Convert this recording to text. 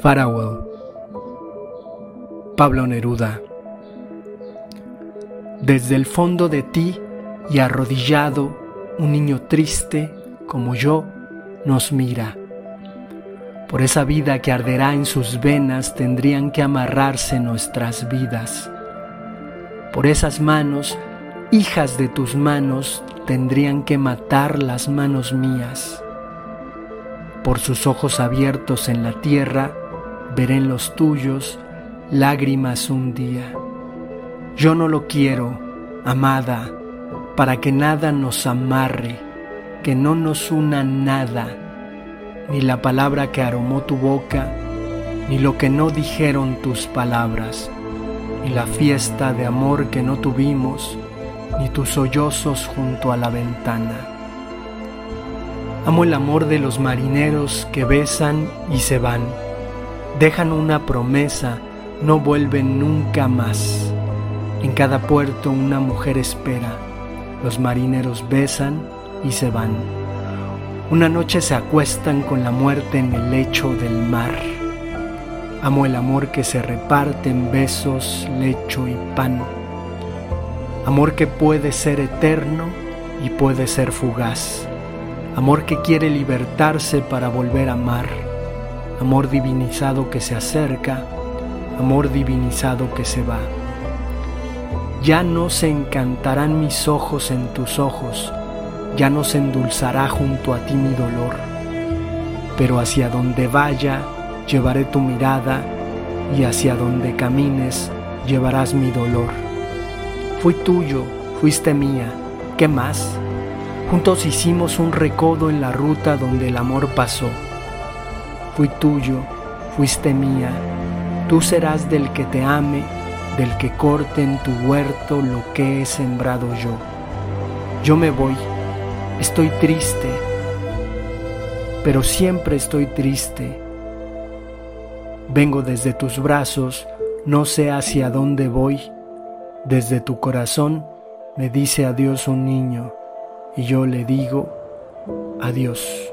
Farewell. Pablo Neruda. Desde el fondo de ti y arrodillado, un niño triste como yo nos mira. Por esa vida que arderá en sus venas tendrían que amarrarse nuestras vidas. Por esas manos, hijas de tus manos, tendrían que matar las manos mías. Por sus ojos abiertos en la tierra, veré en los tuyos lágrimas un día. Yo no lo quiero, amada, para que nada nos amarre, que no nos una nada, ni la palabra que aromó tu boca, ni lo que no dijeron tus palabras, ni la fiesta de amor que no tuvimos, ni tus sollozos junto a la ventana. Amo el amor de los marineros que besan y se van dejan una promesa, no vuelven nunca más. En cada puerto una mujer espera, los marineros besan y se van. Una noche se acuestan con la muerte en el lecho del mar. Amo el amor que se reparte en besos, lecho y pan. Amor que puede ser eterno y puede ser fugaz. Amor que quiere libertarse para volver a amar amor divinizado que se acerca, amor divinizado que se va. Ya no se encantarán mis ojos en tus ojos, ya no se endulzará junto a ti mi dolor, pero hacia donde vaya llevaré tu mirada y hacia donde camines llevarás mi dolor. Fui tuyo, fuiste mía, ¿qué más? Juntos hicimos un recodo en la ruta donde el amor pasó Fui tuyo, fuiste mía, tú serás del que te ame, del que corte en tu huerto lo que he sembrado yo. Yo me voy, estoy triste, pero siempre estoy triste. Vengo desde tus brazos, no sé hacia dónde voy. Desde tu corazón me dice adiós un niño y yo le digo adiós.